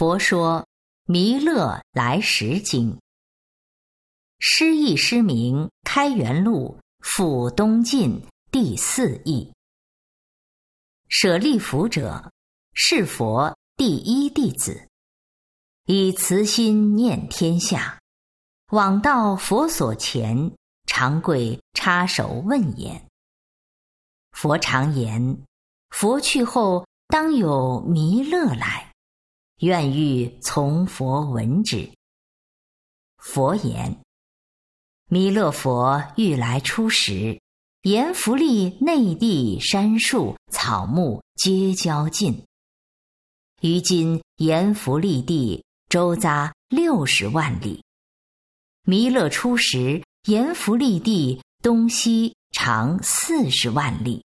佛说《弥勒来时经》，诗意诗名《开元录》附东晋第四义。舍利弗者，是佛第一弟子，以慈心念天下，往到佛所前，常跪插手问言。佛常言：佛去后，当有弥勒来。愿欲从佛闻之。佛言：弥勒佛欲来初时，阎浮利内地山树草木皆交尽。于今阎浮利地周匝六十万里。弥勒初时，阎浮利地东西长四十万里，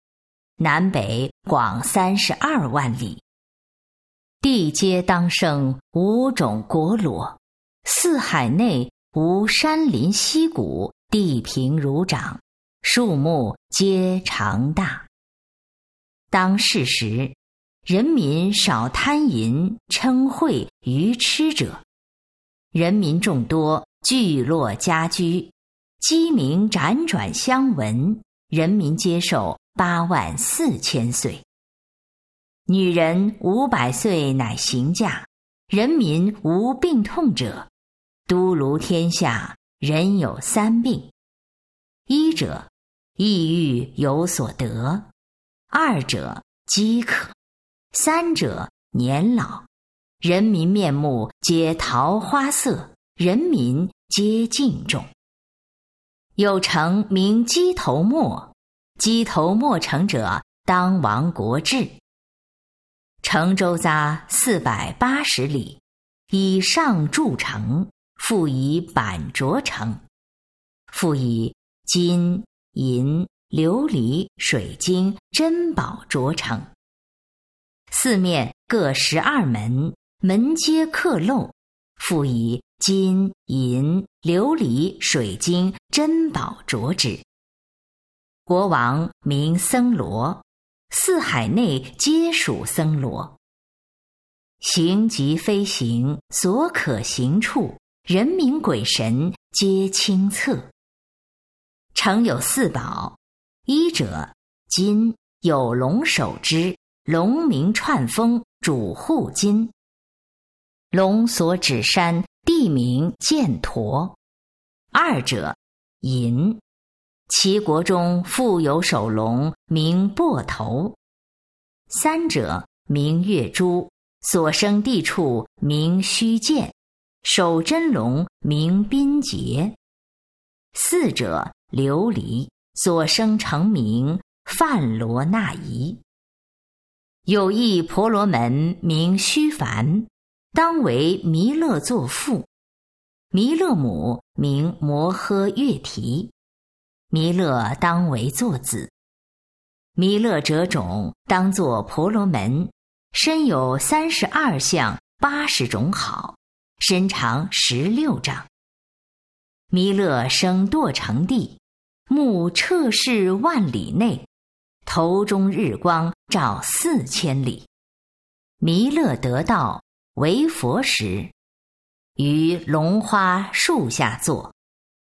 南北广三十二万里。地皆当生五种国罗，四海内无山林溪谷，地平如掌，树木皆长大。当世时，人民少贪淫嗔恚愚痴者，人民众多，聚落家居，鸡鸣辗转相闻，人民接受八万四千岁。女人五百岁乃行嫁，人民无病痛者，都卢天下人有三病：一者抑郁有所得；二者饥渴；三者年老。人民面目皆桃花色，人民皆敬重。有成名鸡头末，鸡头末成者，当亡国志。城周匝四百八十里，以上筑城，复以板着城，复以金银琉璃水晶珍宝着城。四面各十二门，门皆刻镂，复以金银琉璃水晶珍宝着之。国王名僧罗。四海内皆属僧罗。行即飞行，所可行处，人民鬼神皆清测。城有四宝：一者金，有龙首之，龙名串风，主护金。龙所指山，地名犍陀。二者银。齐国中复有首龙，名擘头；三者名月珠，所生地处名虚见；守真龙名宾节；四者琉璃，所生成名梵罗那夷。有一婆罗门名须凡，当为弥勒作父；弥勒母名摩诃月提。弥勒当为作子，弥勒者种当作婆罗门，身有三十二相八十种好，身长十六丈。弥勒生堕成地，目彻视万里内，头中日光照四千里。弥勒得道为佛时，于龙花树下坐，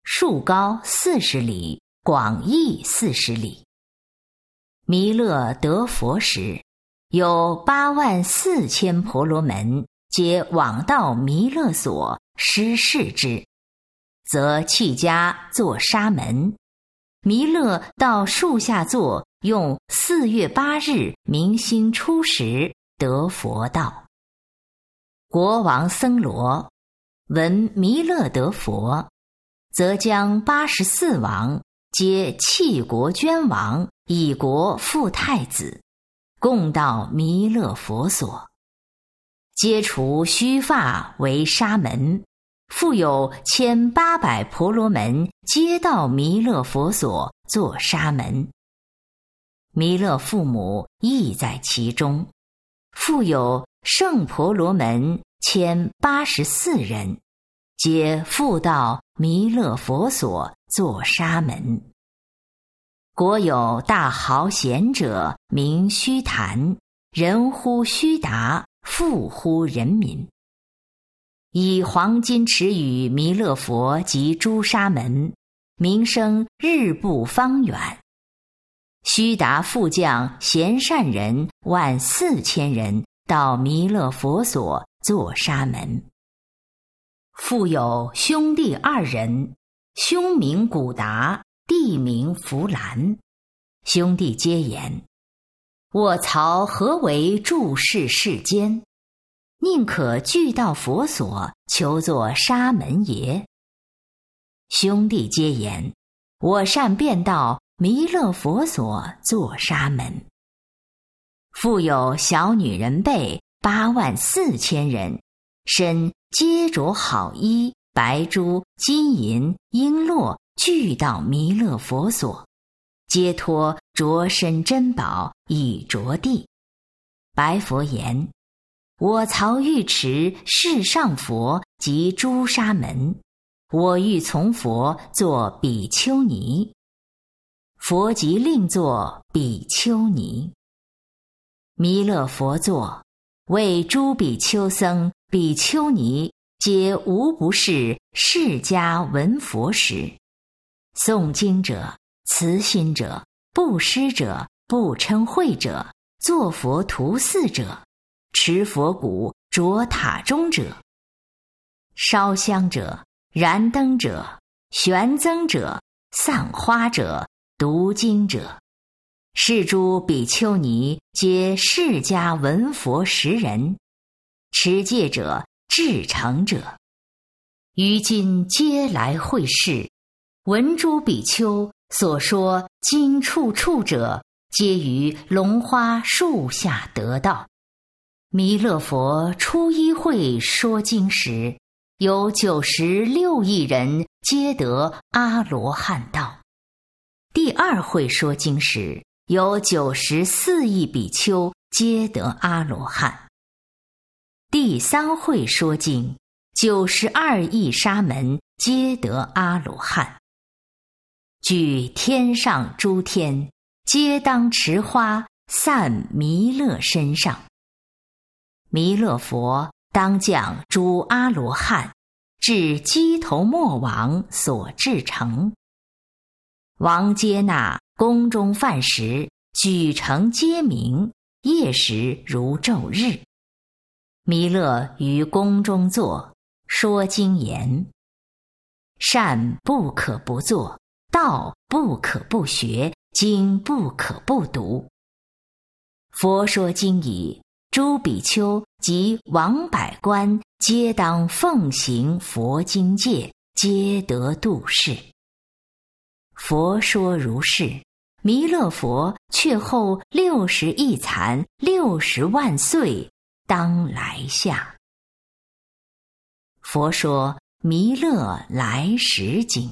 树高四十里。广义四十里。弥勒得佛时，有八万四千婆罗门，皆往到弥勒所施事之，则弃家作沙门。弥勒到树下坐，用四月八日明星初时得佛道。国王僧罗闻弥勒得佛，则将八十四王。皆弃国捐王，以国复太子，共到弥勒佛所。皆除须发为沙门，复有千八百婆罗门，皆到弥勒佛所做沙门。弥勒父母亦在其中，复有圣婆罗门千八十四人，皆复到弥勒佛所。作沙门，国有大豪贤者，名须谈，人呼须达，富乎人民。以黄金持与弥勒佛及朱砂门，名声日不方远。须达副将贤善人万四千人到弥勒佛所做沙门。复有兄弟二人，兄名古达，弟名弗兰。兄弟皆言：“我曹何为注视世间？宁可俱到佛所求作沙门耶？”兄弟皆言：“我善便道。”弥勒佛所作沙门，复有小女人辈八万四千人，身皆着好衣，白珠、金银、璎珞俱到弥勒佛所，皆托着身珍宝以着地。白佛言：“我曹欲持世上佛及诸沙门，我欲从佛作比丘尼。”佛即令作比丘尼，弥勒佛作，为诸比丘僧、比丘尼，皆无不是释迦闻佛时，诵经者、慈心者、布施者、不称会者、作佛图寺者、持佛骨着塔中者、烧香者、燃灯者、悬增者、散花者。读经者，是诸比丘尼皆释迦闻佛识人；持戒者、至诚者，于今皆来会试，文诸比丘所说经处处者，皆于龙花树下得道。弥勒佛初一会说经时，有九十六亿人皆得阿罗汉道。第二会说经时，有九十四亿比丘皆得阿罗汉。第三会说经，九十二亿沙门皆得阿罗汉。举天上诸天，皆当持花散弥勒身上。弥勒佛当降诸阿罗汉，至鸡头末王所至成。王接纳宫中饭食，举城皆明。夜时如昼日。弥勒于宫中坐，说经言：善不可不做，道不可不学，经不可不读。佛说经已，诸比丘及王百官，皆当奉行佛经戒，皆得度世。佛说如是，弥勒佛却后六十亿残六十万岁，当来下。佛说弥勒来时经。